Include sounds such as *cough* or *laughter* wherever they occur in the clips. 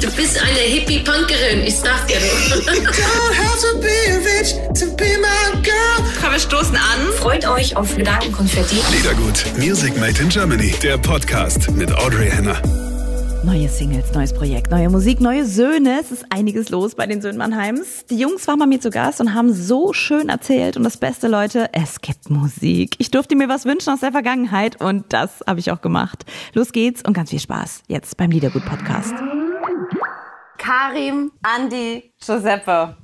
Du bist eine Hippie-Punkerin, ich sag's dir Komm, wir stoßen an. Freut euch auf Gedankenkonfetti. Liedergut, Music Made in Germany, der Podcast mit Audrey Henner. Neue Singles, neues Projekt, neue Musik, neue Söhne. Es ist einiges los bei den Söhnen Mannheims. Die Jungs waren bei mir zu Gast und haben so schön erzählt. Und das Beste, Leute, es gibt Musik. Ich durfte mir was wünschen aus der Vergangenheit und das habe ich auch gemacht. Los geht's und ganz viel Spaß jetzt beim Liedergut-Podcast. Karim, Andi, Giuseppe.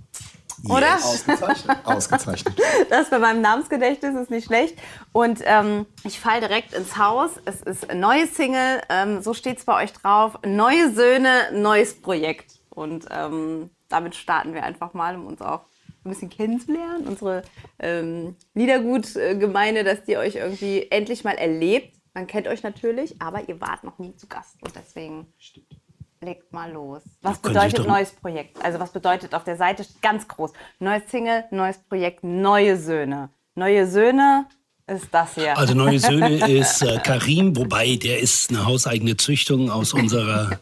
Oder? Ausgezeichnet. *laughs* Ausgezeichnet. Das bei meinem Namensgedächtnis ist nicht schlecht. Und ähm, ich falle direkt ins Haus. Es ist eine neue Single, ähm, so steht es bei euch drauf. Neue Söhne, neues Projekt. Und ähm, damit starten wir einfach mal, um uns auch ein bisschen kennenzulernen. Unsere ähm, Liedergut-Gemeinde, dass die euch irgendwie endlich mal erlebt. Man kennt euch natürlich, aber ihr wart noch nie zu Gast. Und deswegen legt mal los. Was bedeutet neues Projekt? Also was bedeutet auf der Seite ganz groß? Neues Single, neues Projekt, neue Söhne. Neue Söhne ist das hier. Also neue Söhne *laughs* ist äh, Karim, wobei der ist eine hauseigene Züchtung aus unserer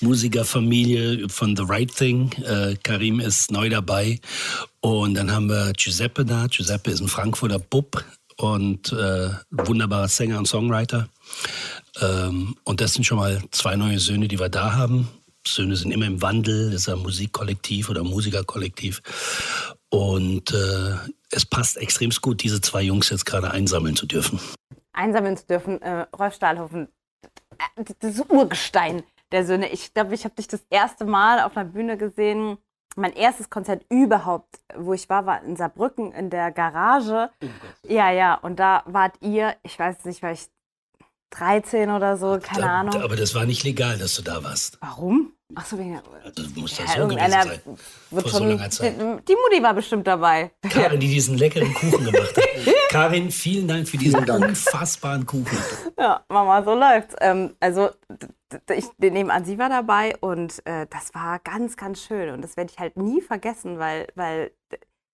Musikerfamilie von The Right Thing. Äh, Karim ist neu dabei. Und dann haben wir Giuseppe da. Giuseppe ist ein Frankfurter Bub und äh, wunderbarer Sänger und Songwriter. Ähm, und das sind schon mal zwei neue Söhne, die wir da haben. Söhne sind immer im Wandel, das ist ein Musikkollektiv oder Musikerkollektiv. Und äh, es passt extrem gut, diese zwei Jungs jetzt gerade einsammeln zu dürfen. Einsammeln zu dürfen. Äh, Rolf Stahlhofen, äh, das Urgestein der Söhne. Ich glaube, ich habe dich das erste Mal auf einer Bühne gesehen. Mein erstes Konzert überhaupt, wo ich war, war in Saarbrücken in der Garage. Ja, ja, und da wart ihr, ich weiß nicht, war ich 13 oder so, keine da, Ahnung. Aber das war nicht legal, dass du da warst. Warum? Ach so, wegen der, Also muss ja, das so gewesen sein. wird Vor so langer Zeit. die, die Mutti war bestimmt dabei. Karin, die diesen leckeren Kuchen gemacht hat. *laughs* Karin, vielen Dank für diesen Dank. unfassbaren Kuchen. Ja, Mama, so läuft's. Ähm, also, ich nehme an, sie war dabei und äh, das war ganz, ganz schön. Und das werde ich halt nie vergessen, weil, weil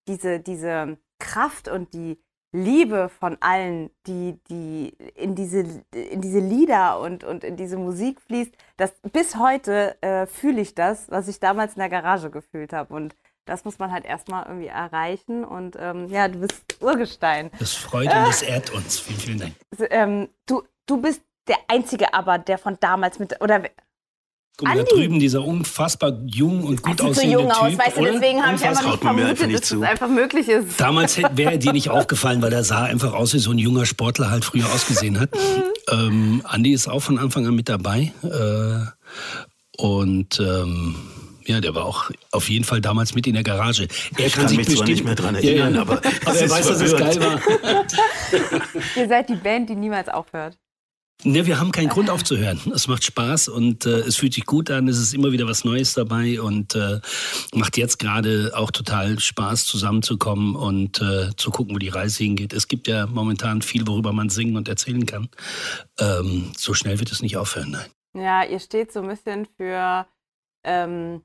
diese, diese Kraft und die Liebe von allen, die, die in, diese, in diese Lieder und, und in diese Musik fließt, das, bis heute äh, fühle ich das, was ich damals in der Garage gefühlt habe. Und das muss man halt erstmal irgendwie erreichen. Und ähm, ja, du bist Urgestein. Das freut und das *laughs* ehrt uns. Vielen, vielen Dank. ähm, du, du bist der Einzige aber, der von damals mit, oder Guck mal, da Andi. drüben dieser unfassbar jung und gut sieht so aussehende jung Typ. aus, weißt du, deswegen habe ich einfach nicht einfach vermutet, nicht dass zu. das einfach möglich ist. Damals wäre dir nicht *laughs* aufgefallen, weil er sah einfach aus, wie so ein junger Sportler halt früher ausgesehen hat. *laughs* ähm, Andi ist auch von Anfang an mit dabei. Äh, und ähm, ja, der war auch auf jeden Fall damals mit in der Garage. Er Ich kann mich zwar nicht mehr dran Ja, ja. erinnern, aber aber es er weiß, dass es geil war. *laughs* Ihr seid die Band, die niemals aufhört. Ne, wir haben keinen Grund aufzuhören. Es macht Spaß und äh, es fühlt sich gut an. Es ist immer wieder was Neues dabei und äh, macht jetzt gerade auch total Spaß, zusammenzukommen und äh, zu gucken, wo die Reise hingeht. Es gibt ja momentan viel, worüber man singen und erzählen kann. Ähm, so schnell wird es nicht aufhören. Nein. Ja, ihr steht so ein bisschen für ähm, hm,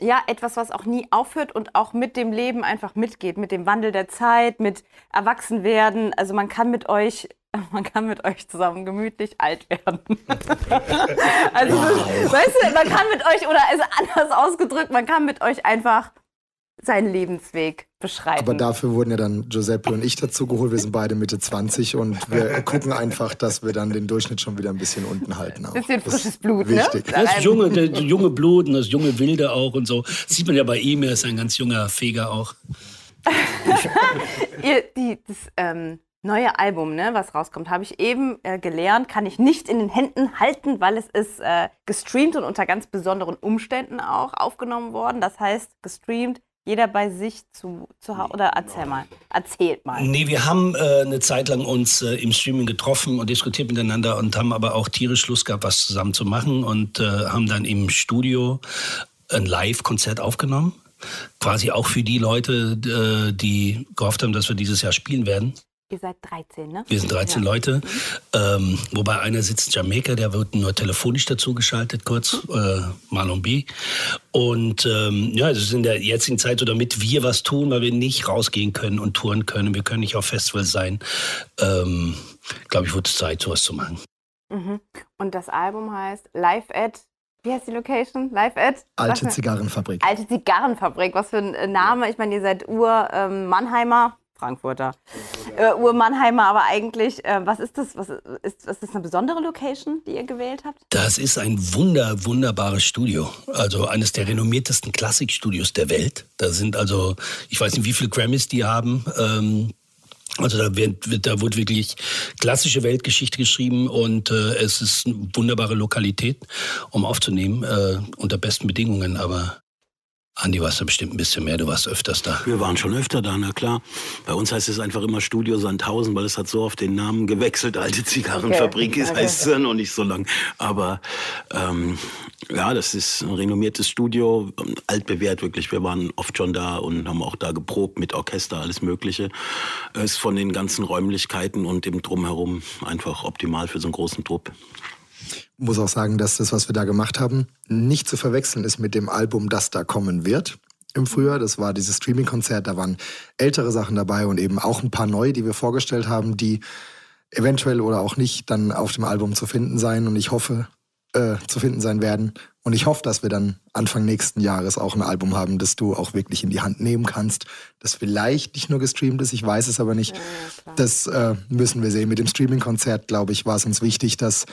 ja, etwas, was auch nie aufhört und auch mit dem Leben einfach mitgeht, mit dem Wandel der Zeit, mit Erwachsenwerden. Also man kann mit euch, *laughs* man kann mit euch zusammen gemütlich alt werden. *laughs* also, weißt du, man kann mit euch, oder also anders ausgedrückt, man kann mit euch einfach seinen Lebensweg beschreiten. Aber dafür wurden ja dann Giuseppe und ich dazu geholt. Wir sind beide Mitte 20 und wir *laughs* gucken einfach, dass wir dann den Durchschnitt schon wieder ein bisschen unten halten. Auch. Bisschen Das ist frisches Blut, wichtig. ne? Das junge, der junge Blut und das junge Wilde auch und so. Das sieht man ja bei ihm, er ist ein ganz junger Feger auch. *laughs* Ihr, die, das ähm, neue Album, ne, was rauskommt, habe ich eben äh, gelernt, kann ich nicht in den Händen halten, weil es ist äh, gestreamt und unter ganz besonderen Umständen auch aufgenommen worden. Das heißt, gestreamt, jeder bei sich zu, zu Hause. Oder erzähl mal. Erzählt mal. Nee, wir haben äh, eine Zeit lang uns äh, im Streaming getroffen und diskutiert miteinander und haben aber auch tierisch Lust gehabt, was zusammen zu machen und äh, haben dann im Studio ein Live-Konzert aufgenommen. Quasi auch für die Leute, äh, die gehofft haben, dass wir dieses Jahr spielen werden. Ihr seid 13, ne? Wir sind 13 Ja. Leute, ähm, wobei einer sitzt in Jamaika, der wird nur telefonisch dazugeschaltet, kurz, äh, Marlon B. Und ähm, ja, es ist in der jetzigen Zeit so, damit wir was tun, weil wir nicht rausgehen können und touren können. Wir können nicht auf Festivals sein. Ähm, Glaube ich, wird es Zeit, sowas zu machen. Mhm. Und das Album heißt Live at Wie heißt die Location? Live at? Alte Zigarrenfabrik. Alte Zigarrenfabrik. Was für ein äh, Name. Ich meine, ihr seid Ur-Mannheimer. Frankfurter. Äh, Ur-Mannheimer, aber eigentlich, äh, was ist das? Was ist, ist das eine besondere Location, die ihr gewählt habt? Das ist ein wunder, wunderbares Studio. Also eines der renommiertesten Klassikstudios der Welt. Da sind also, ich weiß nicht, wie viele Grammys die haben. Ähm, also da wird, wird, da wird wirklich klassische Weltgeschichte geschrieben und äh, es ist eine wunderbare Lokalität, um aufzunehmen, äh, unter besten Bedingungen. Aber Andi, warst du bestimmt ein bisschen mehr, du warst öfters da. Wir waren schon öfter da, na klar. Bei uns heißt es einfach immer Studio Sandhausen, weil es hat so oft den Namen gewechselt. Alte Zigarrenfabrik Okay, heißt es ja noch nicht so lang. Aber ähm, ja, das ist ein renommiertes Studio, ähm, altbewährt wirklich. Wir waren oft schon da und haben auch da geprobt mit Orchester, alles Mögliche. Es ist von den ganzen Räumlichkeiten und dem Drumherum einfach optimal für so einen großen Trupp. Muss auch sagen, dass das, was wir da gemacht haben, nicht zu verwechseln ist mit dem Album, das da kommen wird im Frühjahr. Das war dieses Streaming-Konzert, da waren ältere Sachen dabei und eben auch ein paar neue, die wir vorgestellt haben, die eventuell oder auch nicht dann auf dem Album zu finden sein und ich hoffe, äh, zu finden sein werden. Und ich hoffe, dass wir dann Anfang nächsten Jahres auch ein Album haben, das du auch wirklich in die Hand nehmen kannst, das vielleicht nicht nur gestreamt ist, ich weiß es aber nicht. das äh, müssen wir sehen. Mit dem Streaming-Konzert, glaube ich, war es uns wichtig, dass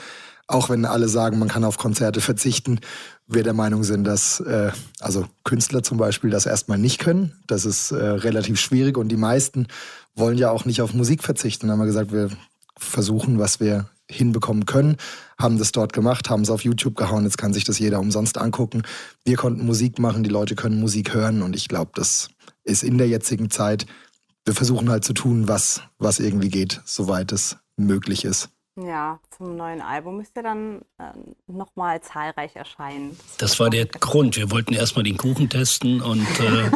auch wenn alle sagen, man kann auf Konzerte verzichten, wir der Meinung sind, dass äh, also Künstler zum Beispiel das erstmal nicht können. Das ist äh, relativ schwierig und die meisten wollen ja auch nicht auf Musik verzichten. Dann haben wir gesagt, wir versuchen, was wir hinbekommen können, haben das dort gemacht, haben es auf YouTube gehauen, jetzt kann sich das jeder umsonst angucken. Wir konnten Musik machen, die Leute können Musik hören und ich glaube, das ist in der jetzigen Zeit, wir versuchen halt zu tun, was, was irgendwie geht, soweit es möglich ist. Ja, zum neuen Album müsst ihr dann ähm, nochmal zahlreich erscheinen. Das war der Grund. Wir wollten erstmal den Kuchen testen und äh,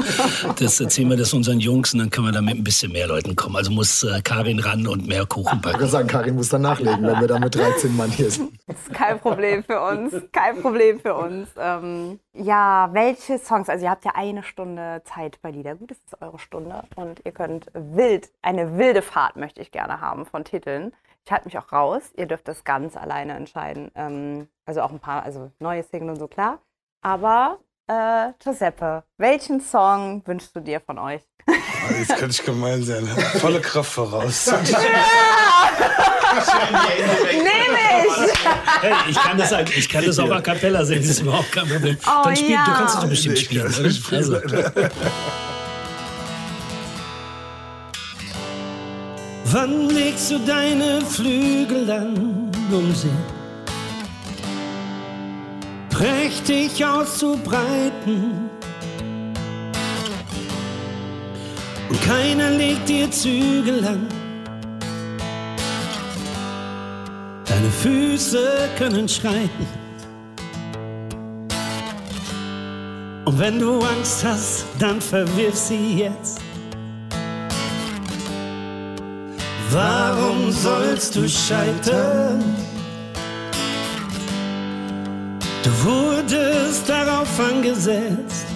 *laughs* das erzählen wir das unseren Jungs und dann können wir da mit ein bisschen mehr Leuten kommen. Also muss äh, Karin ran und mehr Kuchen Ich backen. würde sagen, Karin muss dann nachlegen, wenn wir da mit 13 Mann hier sind. *laughs* Das ist kein Problem für uns. Kein Problem für uns. Ähm, ja, welche Songs? Also ihr habt ja eine Stunde Zeit bei Liedergut. Das ist eure Stunde. Und ihr könnt wild, eine wilde Fahrt möchte ich gerne haben von Titeln. Ich halte mich auch raus. Ihr dürft das ganz alleine entscheiden. Ähm, also auch ein paar, also neue Single und so, klar. Aber äh, Giuseppe, welchen Song wünschst du dir von euch? Jetzt könnte ich gemein sein. Volle Kraft voraus. *laughs* Nehme ich! Hey, ich kann das, ich kann das auch a cappella singen, das ist überhaupt kein Problem. Oh, Dann spiel, ja. Du kannst es doch bestimmt spielen. Also. Wann legst du deine Flügel an, um sie prächtig auszubreiten? Und keiner legt dir Zügel an. Deine Füße können schreiten. Und wenn du Angst hast, dann verwirf sie jetzt. Warum sollst du scheitern? Du wurdest darauf angesetzt,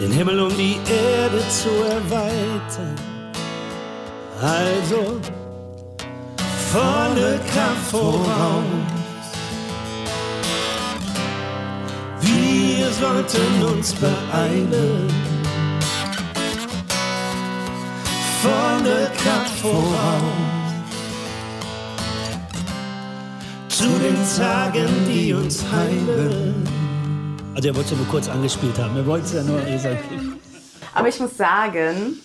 den Himmel um die Erde zu erweitern. Also volle Kraft voraus. Wir sollten uns beeilen. Volle Kraft voraus. Zu den Tagen, die uns heilen. Also er wollte es ja nur kurz angespielt haben. Er wollte es ja nur. Aber ich muss sagen,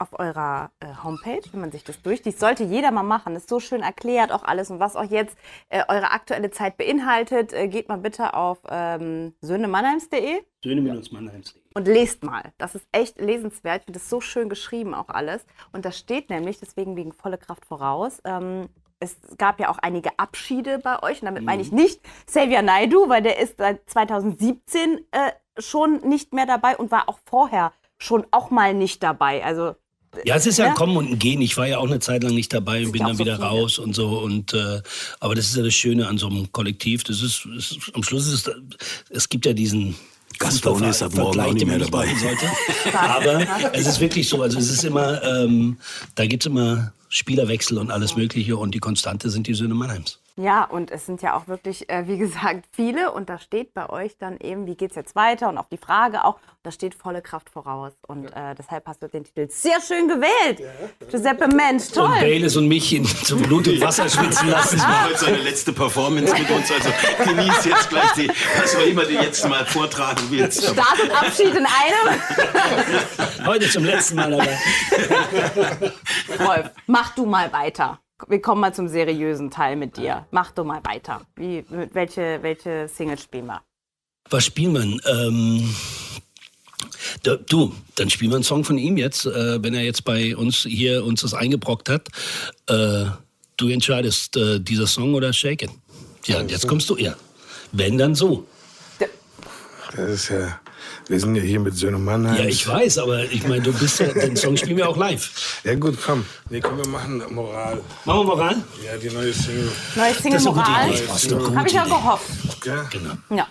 auf eurer äh, Homepage, wenn man sich das durchliest, sollte jeder mal machen. Ist so schön erklärt auch alles und was auch jetzt äh, eure aktuelle Zeit beinhaltet. Äh, geht mal bitte auf ähm, söhnemannheims.de Söhne-Mannheims.de. und lest mal. Das ist echt lesenswert. Ich finde das so schön geschrieben auch alles. Und da steht nämlich, deswegen wegen volle Kraft voraus, ähm, es gab ja auch einige Abschiede bei euch. Und damit meine ich nicht Xavier Naidu, weil der ist seit 2017 äh, schon nicht mehr dabei und war auch vorher schon auch mal nicht dabei. Also Ja, es ist ja Ja? ein Kommen und ein Gehen. Ich war ja auch eine Zeit lang nicht dabei und bin ja dann so wieder viele. raus und so. Und äh, aber das ist ja das Schöne an so einem Kollektiv. Das ist, ist am Schluss ist es, es gibt ja diesen Gaston ist ab morgen auch nicht mehr dabei. sollte. Aber es ist wirklich so. Also es ist immer, ähm, da gibt es immer Spielerwechsel und alles Mögliche und die Konstante sind die Söhne Mannheims. Ja, und es sind ja auch wirklich, äh, wie *laughs* gesagt, viele. Und da steht bei euch dann eben, wie geht es jetzt weiter? Und auf die Frage auch, da steht volle Kraft voraus. Und äh, deshalb hast du den Titel sehr schön gewählt. Giuseppe Mensch, toll. Und Bayless und mich in, zum Blut und Wasser *laughs* schwitzen lassen. Das war heute seine letzte Performance mit uns. Also genießt jetzt gleich die, was auch immer du jetzt mal vortragen willst. Start und Abschied in einem. Heute zum letzten Mal dabei. Rolf, mach du mal weiter. Wir kommen mal zum seriösen Teil mit dir. Mach du mal weiter. Wie, mit welche, welche Single spielen wir? Was spielt man? Ähm, da, du, dann spielen wir einen Song von ihm jetzt, äh, wenn er jetzt bei uns hier uns das eingebrockt hat. Äh, du entscheidest, äh, dieser Song oder Shake It. Ja, und jetzt kommst du, ja. Wenn, dann so. Das ist ja, wir sind ja hier mit Söhne Mannheim. Ja, ich weiß, aber ich meine, du bist ja, den Song spielen wir auch live. Ja gut, komm. Nee, komm, wir machen Moral. Machen wir Moral? Ja, die neue Single. Neue Single Das ist Moral? Habe ich auch Idee. gehofft. Ja? Genau. Ja.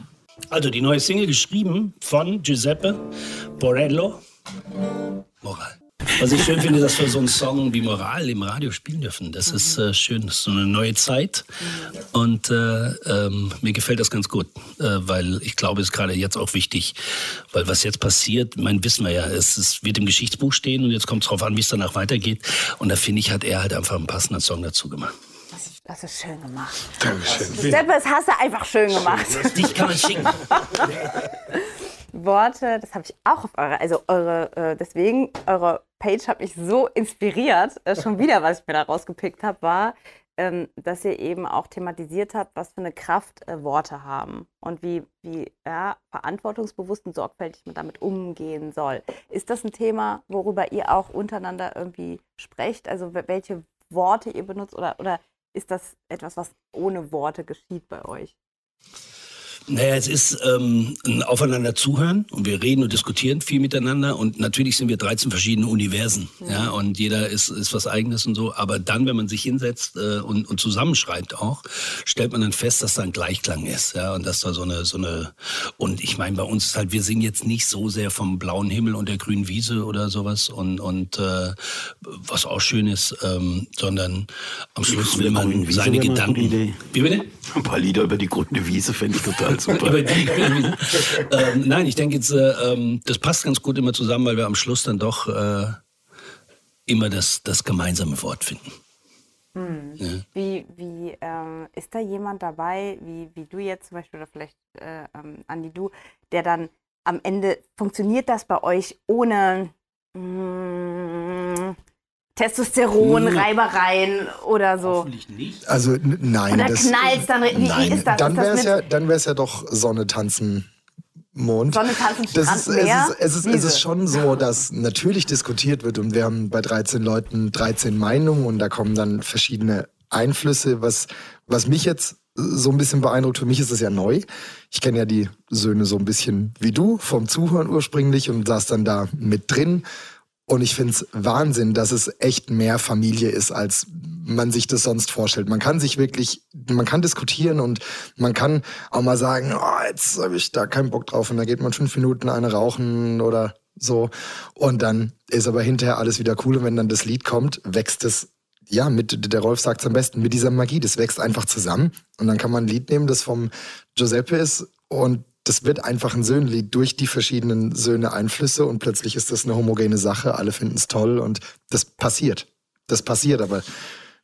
Also die neue Single geschrieben von Giuseppe Borello. Moral. Was ich schön finde, dass wir so einen Song wie Moral im Radio spielen dürfen. Das ist äh, schön. Das ist so eine neue Zeit. Und äh, ähm, mir gefällt das ganz gut, äh, weil ich glaube, es ist gerade jetzt auch wichtig, weil was jetzt passiert, mein wissen wir ja, es, es wird im Geschichtsbuch stehen und jetzt kommt es darauf an, wie es danach weitergeht. Und da finde ich, hat er halt einfach einen passenden Song dazu gemacht. Das ist, das ist schön gemacht. Dankeschön. Giuseppe, das hast du einfach schön gemacht. Dich kann man schicken. *laughs* Worte, das habe ich auch auf eure, also eure, äh, deswegen, eure Page hat mich so inspiriert. Äh, schon *laughs* wieder, was ich mir da rausgepickt habe, war, ähm, dass ihr eben auch thematisiert habt, was für eine Kraft äh, Worte haben und wie, wie ja, verantwortungsbewusst und sorgfältig man damit umgehen soll. Ist das ein Thema, worüber ihr auch untereinander irgendwie sprecht? Also wel- welche Worte ihr benutzt oder, oder ist das etwas, was ohne Worte geschieht bei euch? Naja, es ist ähm, ein Aufeinander zuhören und wir reden und diskutieren viel miteinander und natürlich sind wir 13 verschiedene Universen, ja, und jeder ist, ist was eigenes und so, aber dann, wenn man sich hinsetzt äh, und, und zusammenschreibt auch, stellt man dann fest, dass da ein Gleichklang ist, ja, und dass da so eine, so eine, und ich meine, bei uns ist halt, wir singen jetzt nicht so sehr vom blauen Himmel und der grünen Wiese oder sowas und, und äh, was auch schön ist, ähm, sondern am Schluss will man seine Gedanken. Wie bitte? Ein paar Lieder über die grüne Wiese fände ich total super. *laughs* Über die, ähm, nein, ich denke jetzt, äh, ähm, das passt ganz gut immer zusammen, weil wir am Schluss dann doch äh, immer das, das gemeinsame Wort finden. Ja. Wie, wie ähm, ist da jemand dabei, wie, wie du jetzt zum Beispiel oder vielleicht äh, ähm, Andi du, der dann am Ende funktioniert das bei euch ohne mm, Testosteron, Reibereien oder so? Hoffentlich nicht. Also nein. Oder das, knallt's dann? Wie, wie nein, ist das? dann das wäre es ja, dann wär's ja doch Sonne tanzen. Mond. Sonne, tanzen, das Strand, ist, es, ist, es, ist, es ist schon so, dass natürlich diskutiert wird und wir haben bei 13 Leuten 13 Meinungen und da kommen dann verschiedene Einflüsse. Was, was mich jetzt so ein bisschen beeindruckt, für mich ist es ja neu. Ich kenne ja die Söhne so ein bisschen wie du, vom Zuhören ursprünglich und saß dann da mit drin. Und ich finde es Wahnsinn, dass es echt mehr Familie ist, als man sich das sonst vorstellt. Man kann sich wirklich, man kann diskutieren und man kann auch mal sagen, oh, jetzt habe ich da keinen Bock drauf. Und da geht man fünf Minuten eine rauchen oder so. Und dann ist aber hinterher alles wieder cool. Und wenn dann das Lied kommt, wächst es, ja, mit, der Rolf sagt es am besten, mit dieser Magie, das wächst einfach zusammen. Und dann kann man ein Lied nehmen, das vom Giuseppe ist. Und das wird einfach ein Söhnlied durch die verschiedenen Söhne Einflüsse und plötzlich ist das eine homogene Sache, alle finden es toll und das passiert. Das passiert, aber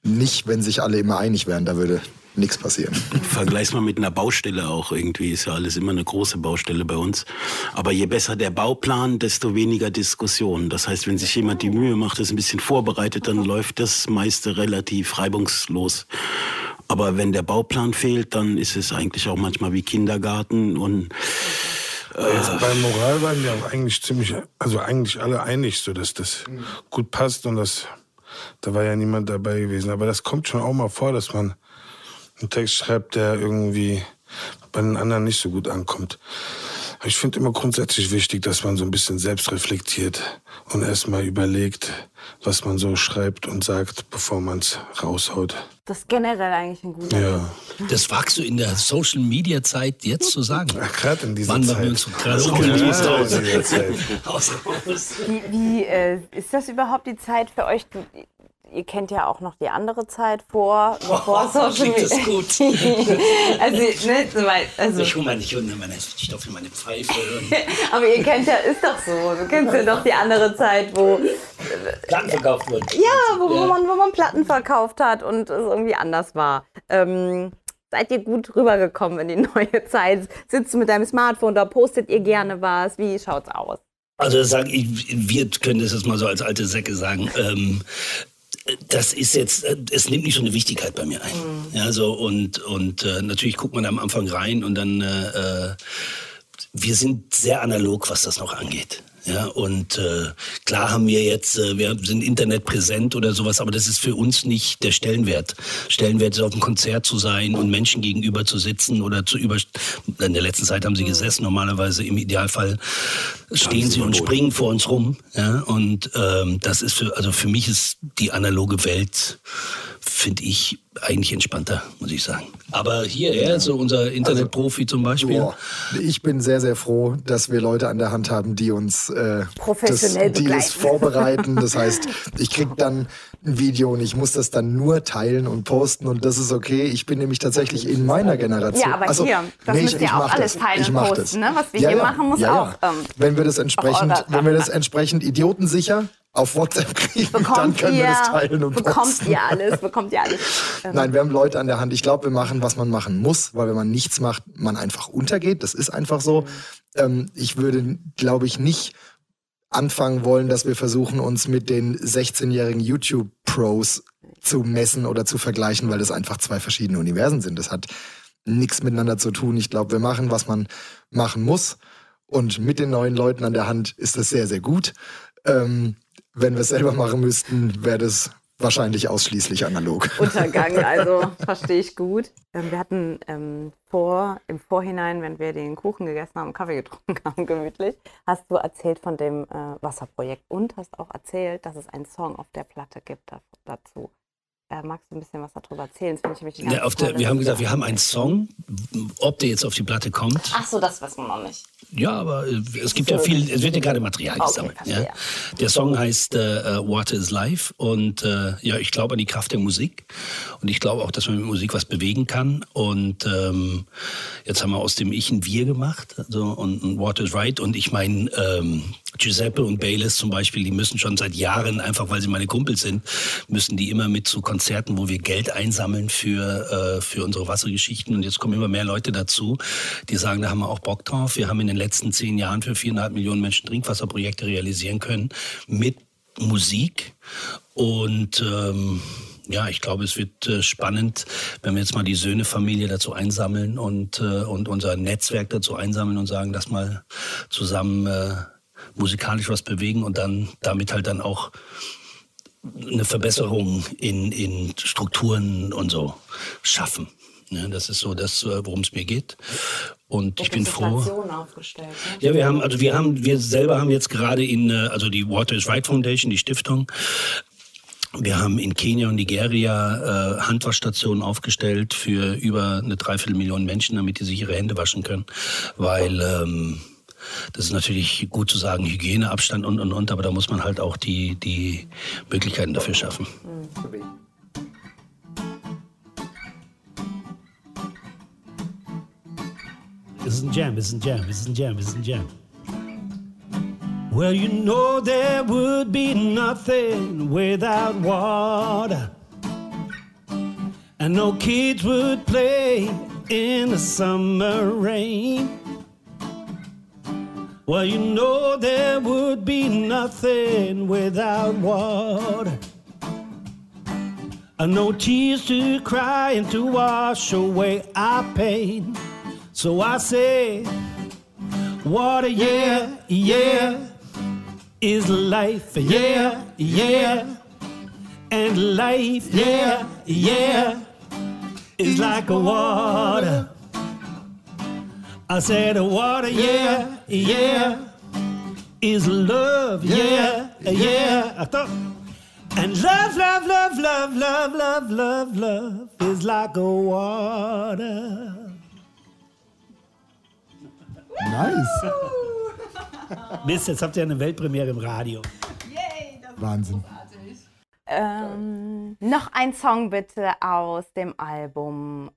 nicht, wenn sich alle immer einig wären, da würde nichts passieren. Vergleich's mal mit einer Baustelle auch irgendwie. Ist ja alles immer eine große Baustelle bei uns. Aber je besser der Bauplan, desto weniger Diskussion. Das heißt, wenn sich jemand die Mühe macht, das ein bisschen vorbereitet, dann läuft das meiste relativ reibungslos. Aber wenn der Bauplan fehlt, dann ist es eigentlich auch manchmal wie Kindergarten und Also bei Moral waren wir auch eigentlich ziemlich, also eigentlich alle einig, so dass das gut passt und das, da war ja niemand dabei gewesen. Aber das kommt schon auch mal vor, dass man einen Text schreibt, der irgendwie bei den anderen nicht so gut ankommt. Ich finde immer grundsätzlich wichtig, dass man so ein bisschen selbst reflektiert und erstmal überlegt, was man so schreibt und sagt, bevor man es raushaut. Das ist generell eigentlich ein guter Ja, Das wagst du in der Social Media Zeit jetzt zu sagen. gerade in dieser Wann wir Zeit. uns gerade Ja, organisiert in dieser Zeit. Wie, wie äh, ist das überhaupt die Zeit für euch? Ihr kennt ja auch noch die andere Zeit vor, Oh, *laughs* Social klingt das Media. gut. *laughs* also, ne, so weit, also, Ich hole mal nicht unter meine Stoffe, meine Pfeife. *laughs* aber ihr kennt ja, ist doch so. Du kennst ja doch die andere Zeit, wo, Platten verkauft wurden. ja, wo, wo, Ja. man, wo man Platten verkauft hat und es irgendwie anders war. Ähm, seid ihr gut rübergekommen in die neue Zeit? Sitzt du mit deinem Smartphone da, postet ihr gerne was? Wie schaut's aus? Also sag ich, wir können das jetzt mal so als alte Säcke sagen. Ähm, das ist jetzt, äh, es nimmt nicht so eine Wichtigkeit bei mir ein. Ja, so und und äh, natürlich guckt man am Anfang rein und dann äh, äh, wir sind sehr analog, was das noch angeht. Ja, und äh, klar haben wir jetzt, äh, wir sind Internet präsent oder sowas, aber das ist für uns nicht der Stellenwert. Stellenwert ist auf einem Konzert zu sein und Menschen gegenüber zu sitzen oder zu über. In der letzten Zeit haben sie gesessen, normalerweise im Idealfall stehen sie und springen vor uns rum. Ja, und ähm, das ist für, also für mich ist die analoge Welt, finde ich, eigentlich entspannter, muss ich sagen. Aber hier, er, so unser Internetprofi zum Beispiel. Boah, ich bin sehr, sehr froh, dass wir Leute an der Hand haben, die uns äh, Professionell das, die begleiten. vorbereiten. Das *laughs* heißt, ich krieg dann ein Video und ich muss das dann nur teilen und posten und das ist okay. Ich bin nämlich tatsächlich in meiner Generation. Ja, aber also, hier, das müsst ihr auch alles das. teilen ich und posten, das. ne? Was wir hier machen, muss auch, ähm, wenn wir das entsprechend, wenn wir das entsprechend idiotensicher auf WhatsApp kriegen, dann Bekommt können ihr, wir das teilen und bekommt posten. ihr alles, bekommt ihr alles. *laughs* Nein, wir haben Leute an der Hand. Ich glaube, wir machen, was man machen muss, weil wenn man nichts macht, man einfach untergeht. Das ist einfach so. Ähm, ich würde, glaube ich, nicht anfangen wollen, dass wir versuchen, uns mit den 16-jährigen YouTube-Pros zu messen oder zu vergleichen, weil das einfach zwei verschiedene Universen sind. Das hat nichts miteinander zu tun. Ich glaube, wir machen, was man machen muss. Und mit den neuen Leuten an der Hand ist das sehr, sehr gut. Ähm, wenn wir es selber machen müssten, wäre das wahrscheinlich ausschließlich analog. Untergang, *laughs* also verstehe ich gut. Ähm, wir hatten ähm, vor, im Vorhinein, wenn wir den Kuchen gegessen haben, Kaffee getrunken *laughs* haben, gemütlich, hast du erzählt von dem äh, Wasserprojekt und hast auch erzählt, dass es einen Song auf der Platte gibt da, dazu. Äh, magst du ein bisschen was darüber erzählen? Das ich Ja, auf der, wir haben gesagt, wir haben einen Song. Ob der jetzt auf die Platte kommt, Ach so, das wissen wir noch nicht. Ja, aber äh, es gibt ja viel, es wird ja gerade Material Okay, gesammelt. Ja. Der Song heißt äh, Water is Life und äh, ja, ich glaube an die Kraft der Musik und ich glaube auch, dass man mit Musik was bewegen kann und ähm, jetzt haben wir aus dem Ich ein Wir gemacht also, und, und Water is Right und ich meine, ähm, Giuseppe und Baylis zum Beispiel, die müssen schon seit Jahren, einfach weil sie meine Kumpels sind, müssen die immer mit zu Konzerten, wo wir Geld einsammeln für, äh, für unsere Wassergeschichten. Und jetzt kommen immer mehr Leute dazu, die sagen, da haben wir auch Bock drauf. Wir haben in den letzten zehn Jahren für viereinhalb Millionen Menschen Trinkwasserprojekte realisieren können mit Musik. Und ähm, ja, ich glaube, es wird äh, spannend, wenn wir jetzt mal die Söhne-Familie dazu einsammeln und, äh, und unser Netzwerk dazu einsammeln und sagen, lass mal zusammen äh, musikalisch was bewegen und dann damit halt dann auch eine Verbesserung in, in Strukturen und so schaffen. Ja, das ist so das, äh, worum es mir geht. Und ich bin froh. Ne? Ja, wir haben, also wir haben, wir selber haben jetzt gerade in, äh, also die Water is Right Foundation, die Stiftung, wir haben in Kenia und Nigeria äh, Handwaschstationen aufgestellt für über eine Dreiviertelmillion Menschen, damit die sich ihre Hände waschen können. Weil ähm, das ist natürlich gut zu sagen, Hygieneabstand und und und, aber da muss man halt auch die, die Möglichkeiten dafür schaffen. This isn't jam, isn't jam, isn't jam, isn't jam. Well, you know there would be nothing without water. And no kids would play in the summer rain. Well, you know there would be nothing without water. And no tears to cry and to wash away our pain. So I say, water, yeah, yeah, is life, yeah, yeah. And life, yeah, yeah, is like a water. I said, water, yeah, yeah, is love, yeah, yeah. I thought, and love, love, love, love, love, love, love, love is like a water. Nice. *laughs* Mist, jetzt habt ihr eine Weltpremiere im Radio. Wahnsinn. Ähm, Noch ein Song bitte aus dem Album.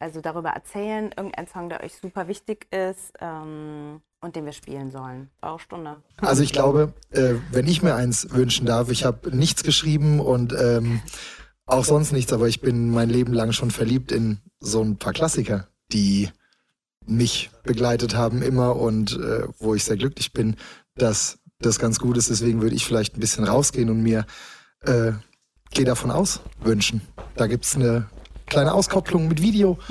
Also darüber erzählen, irgendein Song, der euch super wichtig ist ähm, und den wir spielen sollen. Auch Stunde. Also ich glaube, äh, wenn ich mir eins wünschen darf, ich habe nichts geschrieben und ähm, auch sonst nichts, aber ich bin mein Leben lang schon verliebt in so ein paar Klassiker, die mich begleitet haben immer und äh, wo ich sehr glücklich bin, dass das ganz gut ist. Deswegen würde ich vielleicht ein bisschen rausgehen und mir äh, Geh davon aus wünschen. Da gibt es eine kleine Auskopplung mit Video. *laughs*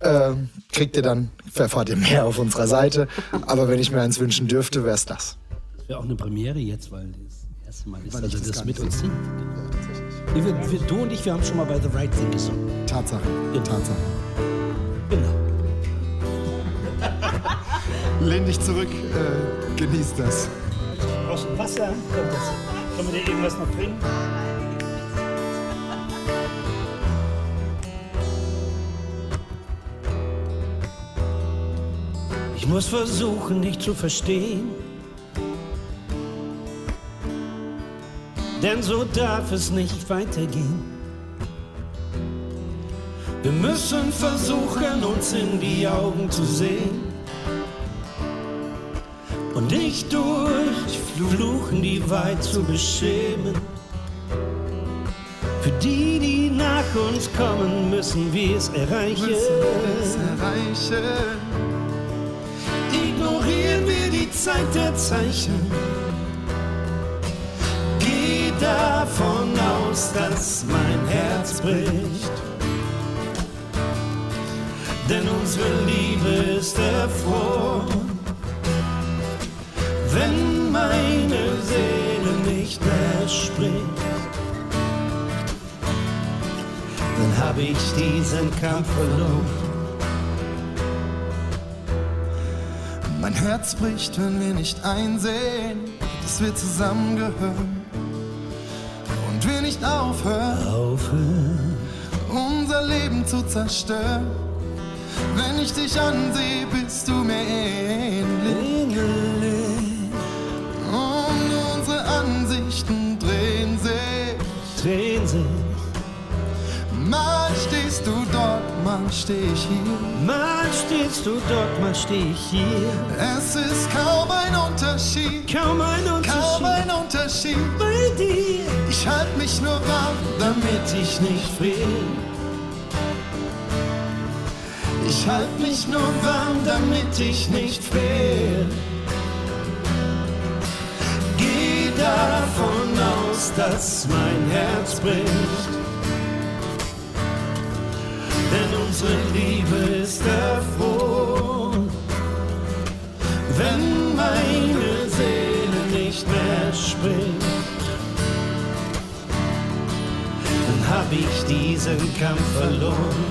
Äh, kriegt ihr dann, erfahrt ihr mehr auf unserer Seite. Aber wenn ich mir eins wünschen dürfte, wäre es das. Das wäre auch eine Premiere jetzt, weil das erste Mal ist, Weil dass ich er das das mit uns singt. Nee, wir, wir, du und ich, wir haben schon mal bei The Right Thing gesungen. Tatsache. Ja. Tatsache. Genau. Lehn dich zurück, äh, genieß das. Brauchst du Wasser? Kommt das? Können wir dir irgendwas noch bringen? Ich muss versuchen, dich zu verstehen. Denn so darf es nicht weitergehen. Wir müssen versuchen, uns in die Augen zu sehen und nicht durch Fluchen die Wahrheit zu beschämen. Für die, die nach uns kommen, müssen wir es erreichen. Ignorieren wir die Zeit der Zeichen. Geh davon aus, dass mein Herz bricht. Denn unsere Liebe ist erfroren. Wenn meine Seele nicht mehr spricht, dann habe ich diesen Kampf verloren. Mein Herz bricht, wenn wir nicht einsehen, dass wir zusammengehören. Und wir nicht aufhören, Aufhören. unser Leben zu zerstören. Wenn ich dich ansehe, bist du mir ähnlich. Ansichten drehen sich. Drehen sich. Mal stehst du dort, mal steh ich hier. Mal stehst du dort, mal steh ich hier. Es ist kaum ein Unterschied, Kaum ein kaum Unterschied ein Unterschied. bei dir, Ich halte mich nur warm, damit damit ich nicht friere. ich halte mich nur warm, damit ich nicht friere. Aus, dass mein Herz bricht. Denn unsere Liebe ist erfroren. Wenn meine Seele nicht mehr spricht, dann hab ich diesen Kampf verloren.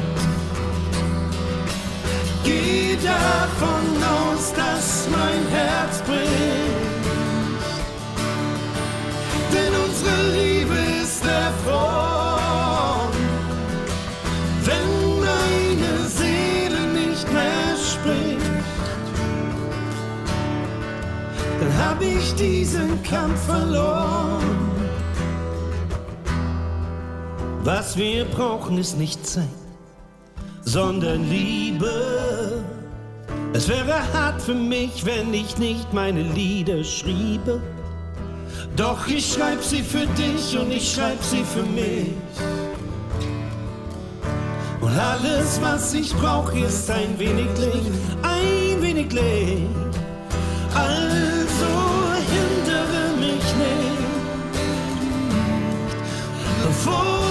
Geh davon aus, dass mein Herz bricht. Diesen Kampf verloren. Was wir brauchen, ist nicht Zeit sondern Liebe. Es wäre hart für mich, wenn ich nicht meine Lieder schriebe. Doch ich schreib sie für dich und ich schreib sie für mich. Und alles, was ich brauch, ist ein wenig Licht, ein wenig Licht. Also bevor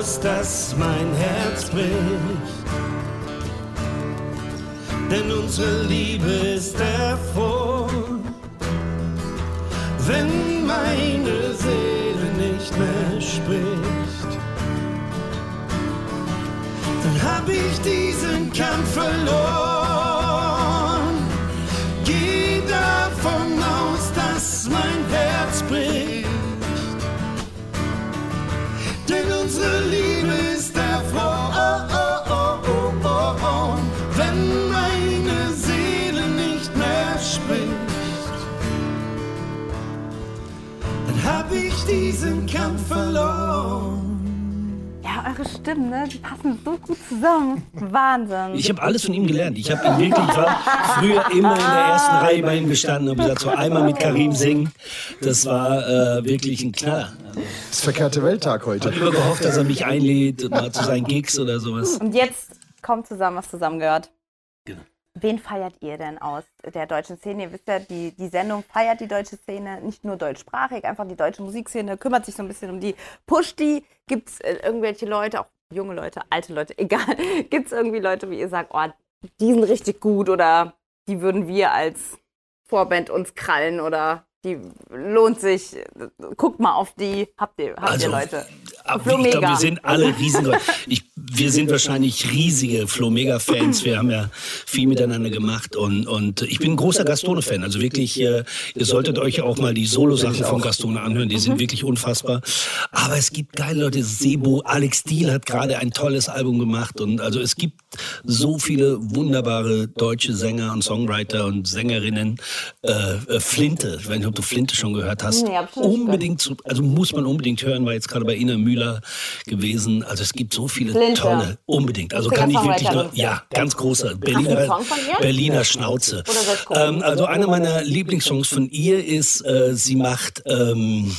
aus, dass mein Herz bricht. Denn unsere Liebe ist davor. Wenn meine Seele nicht mehr spricht, dann hab ich diesen Kampf verloren. Diesen Kampf verloren. Ja, eure Stimmen, ne? Die passen so gut zusammen. Wahnsinn. Ich habe alles von ihm gelernt. Ich habe ihn wirklich, ich war früher immer in der ersten Reihe bei ihm gestanden und gesagt, so einmal mit Karim singen, das war äh, wirklich ein Knaller. Das ist verkehrte Welttag heute. Ich habe immer gehofft, dass er mich einlädt, mal zu seinen Gigs oder sowas. Und jetzt kommt zusammen, was zusammengehört. Genau. Wen feiert ihr denn aus der deutschen Szene? Ihr wisst ja, die, die Sendung feiert die deutsche Szene, nicht nur deutschsprachig, einfach die deutsche Musikszene, kümmert sich so ein bisschen um die, pusht die. Gibt es äh, irgendwelche Leute, auch junge Leute, alte Leute, *laughs* egal, gibt es irgendwie Leute, wie ihr sagt, oh, die sind richtig gut oder die würden wir als Vorband uns krallen oder die lohnt sich, guckt mal auf die, habt ihr, habt Also, ihr Leute? Aber Flo ich glaube, Mega. wir sind alle riesige. Ich, wir sind wahrscheinlich riesige Flo-Mega-Fans. Wir haben ja viel miteinander gemacht und, und ich bin ein großer Gastone-Fan. Also wirklich, äh, ihr solltet euch auch mal die Solo-Sachen von Gastone anhören. Die sind wirklich unfassbar. Aber es gibt geile Leute. Sebo, Alex Diel hat gerade ein tolles Album gemacht und also es gibt so viele wunderbare deutsche Sänger und Songwriter und Sängerinnen. Äh, äh, Flinte, ich weiß nicht, ob du Flinte schon gehört hast. Nicht unbedingt, zu, also muss man unbedingt hören, war jetzt gerade bei Ina Müller gewesen. Also es gibt so viele Flinte. tolle, unbedingt. Also kann ich wirklich nur, ja, ganz großer Berliner? Berliner Schnauze. Ähm, also einer meiner Lieblingssongs von ihr ist, äh, sie macht ähm,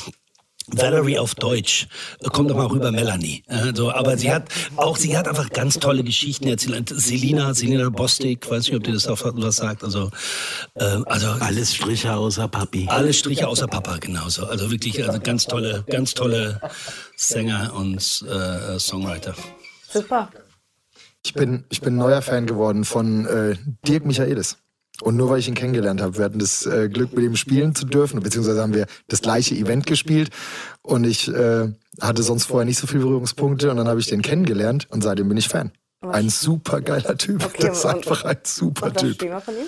Valerie auf Deutsch. Kommt doch mal rüber, Melanie. Also, aber sie hat auch, sie hat einfach ganz tolle Geschichten erzählt. Selina, Selina Bostik, weiß nicht, ob dir das auch was sagt. Also, äh, also Alles Striche außer Papi. alle Striche außer Papa, genauso. Also wirklich, also ganz tolle, ganz tolle Sänger und äh, Songwriter. Super. Ich bin, ich bin neuer Fan geworden von äh, Dirk Michaelis. Und nur weil ich ihn kennengelernt habe, wir hatten das äh, Glück, mit ihm spielen zu dürfen, beziehungsweise haben wir das gleiche Event gespielt. Und ich äh, hatte sonst vorher nicht so viele Berührungspunkte und dann habe ich den kennengelernt und seitdem bin ich Fan. Ein super geiler Typ. Okay, das ist einfach ein super Und was Typ. spielen wir von ihm?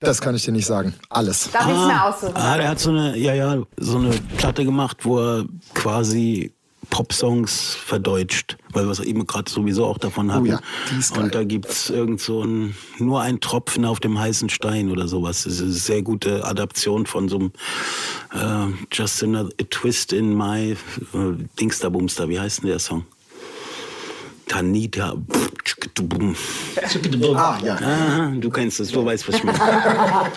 Das kann ich dir nicht sagen. Alles. Darf ich es mir aussuchen? Ah, der hat so eine, ja, ja, so eine Platte gemacht, wo er quasi Popsongs verdeutscht, weil wir es eben gerade sowieso auch davon hatten. Oh ja, die ist geil. Und da gibt's irgend so ein, nur ein Tropfen auf dem heißen Stein oder sowas. Das ist eine sehr gute Adaption von so einem äh, Just a Twist in My äh, Dingsterbumster. Wie heißt denn der Song? Tanita. Ah, ja. Ah, du kennst es, du weißt, was ich meine. *laughs*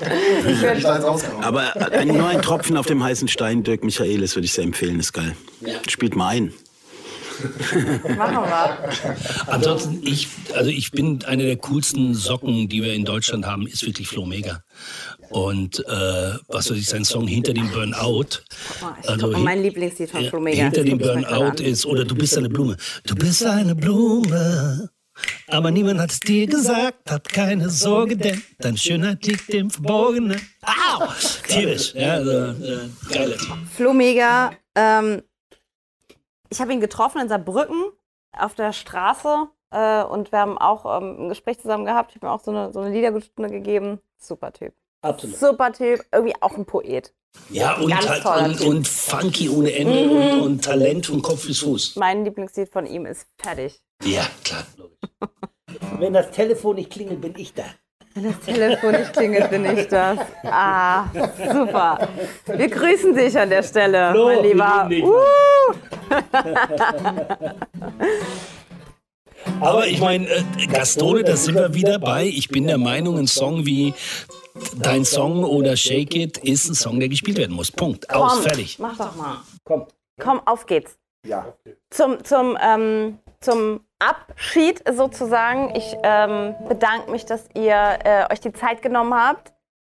Ich da jetzt rausgehauen. Aber ein, nur ein Tropfen auf dem heißen Stein, Dirk Michaelis, würde ich sehr empfehlen, ist geil. Spielt mal ein. Machen wir. Ansonsten, ich, also ich bin einer der coolsten Socken, die wir in Deutschland haben, ist wirklich Flo Mega. Und äh, was weiß ich, sein Song Hinter dem Burnout. Also hin- mein Lieblingslied von Ja, Flo Mega. Hinter dem mir Burnout ist, oder du bist eine Blume. Du bist eine Blume. Aber niemand hat es dir gesagt, hab keine Sorge, denn deine Schönheit liegt im Verborgenen. Au! Tierisch, ja, also, äh, geile. Flo Mega, ähm, ich habe ihn getroffen in Saarbrücken auf der Straße äh, und wir haben auch ähm, ein Gespräch zusammen gehabt. Ich habe ihm auch so eine, so eine Liederstunde gegeben. Super Typ. Absolut. Super Typ, irgendwie auch ein Poet. Ja, und, Ganz halt, toller und, und funky ohne Ende und, und Talent von Kopf bis Fuß. Mein Lieblingslied von ihm ist Fertig. Ja, klar. *laughs* Wenn das Telefon nicht klingelt, bin ich da. Wenn das Telefon nicht klingelt, bin ich das. Ah, super. Wir grüßen dich an der Stelle, Flo, mein Lieber. Uh, *laughs* Aber ich meine, äh, Gastone, da sind wir wieder bei. Ich bin der Meinung, ein Song wie Dein Song oder Shake It ist ein Song, der gespielt werden muss. Punkt. Aus, komm, fertig. Mach doch mal. Komm. Komm, auf geht's. Ja. Zum, zum, ähm, zum Abschied sozusagen. Ich ähm, bedanke mich, dass ihr äh, euch die Zeit genommen habt,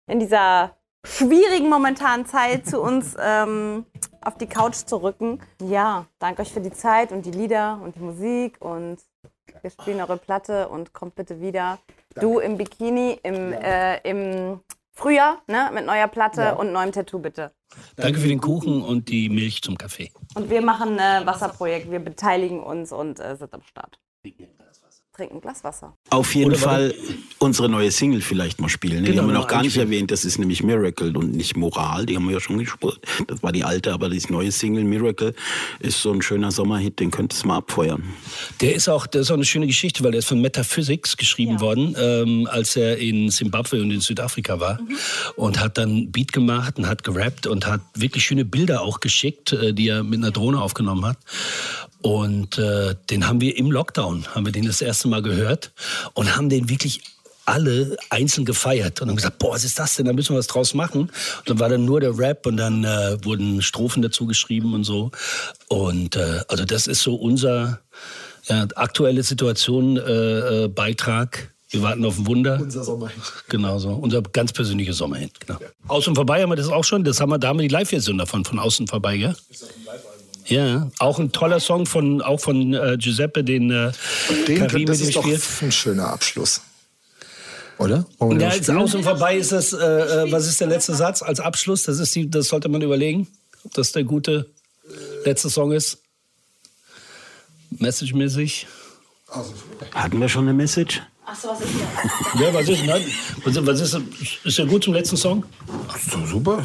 in dieser schwierigen momentanen Zeit zu uns *laughs* ähm, auf die Couch zu rücken. Ja, danke euch für die Zeit und die Lieder und die Musik und wir spielen eure Platte und kommt bitte wieder. Du im Bikini im, äh, im Frühjahr ne, mit neuer Platte und neuem Tattoo bitte. Danke für den Kuchen und die Milch zum Kaffee. Und wir machen ein Wasserprojekt, wir beteiligen uns und äh, sind am Start. Trinken ein Glas Wasser. Auf jeden Oder Fall unsere neue Single vielleicht mal spielen. ne? Die Genau, haben wir noch gar nicht erwähnt. Das ist nämlich Miracle und nicht Moral. Die haben wir ja schon gespielt. Das war die alte, aber das neue Single Miracle ist so ein schöner Sommerhit. Den könntest du mal abfeuern. Der ist auch, der ist auch eine schöne Geschichte, weil der ist von Metaphysics geschrieben worden, ähm, als er in Zimbabwe und in Südafrika war und hat dann Beat gemacht und hat gerappt und hat wirklich schöne Bilder auch geschickt, äh, die er mit einer Drohne aufgenommen hat. Und äh, den haben wir im Lockdown, haben wir den das erste Mal gehört und haben den wirklich alle einzeln gefeiert und haben gesagt, boah, was ist das denn? Da müssen wir was draus machen. Und dann war dann nur der Rap und dann äh, wurden Strophen dazu geschrieben und so. Und äh, also das ist so unser ja, aktuelle Situation äh, äh, Beitrag. Wir warten auf ein Wunder. Unser Sommerhit. Genau so. Unser ganz persönlicher Sommerhit. Genau. Außen vorbei haben wir das auch schon. Das haben wir, da haben wir die Live-Version davon, von Außen vorbei, gell? Ja, auch ein toller Song von, auch von äh, Giuseppe, den äh, Den, Karim das ist doch spielt. ein schöner Abschluss. Oder? Wollen Ja, als spielen? Außen vorbei ist das, äh, äh, was ist der letzte Satz als Abschluss? Das, ist die, das sollte man überlegen, ob das der gute letzte Song ist. Message-mäßig. Hatten wir schon eine Message? Achso, was ist denn? *laughs* Ja, was ist, nein, was, ist, ist der gut zum letzten Song? So super.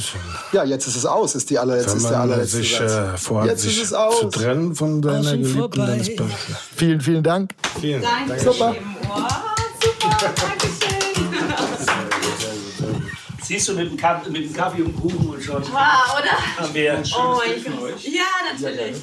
Ja, jetzt ist es aus. Ist die allerletzte, Wenn ist der allerletzte sich Satz. äh, vorhat, Jetzt sich ist es aus. zu trennen von deiner Geliebten. Vielen, vielen Dank. Vielen Dank. Super. super, Dankeschön. Siehst du mit dem, Kaffee, mit dem Kaffee und Kuchen und schon Wow, oder? haben wir ein schönes Oh, ich von euch. Ja, natürlich.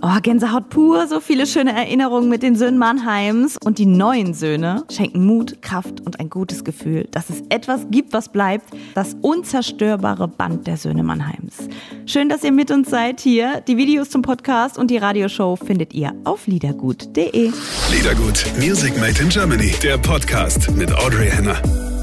Oh, Gänsehaut pur, so viele schöne Erinnerungen mit den Söhnen Mannheims. Und die neuen Söhne schenken Mut, Kraft und ein gutes Gefühl, dass es etwas gibt, was bleibt. Das unzerstörbare Band der Söhne Mannheims. Schön, dass ihr mit uns seid hier. Die Videos zum Podcast und die Radioshow findet ihr auf liedergut.de. Liedergut, Music Made in Germany, der Podcast mit Audrey Henner.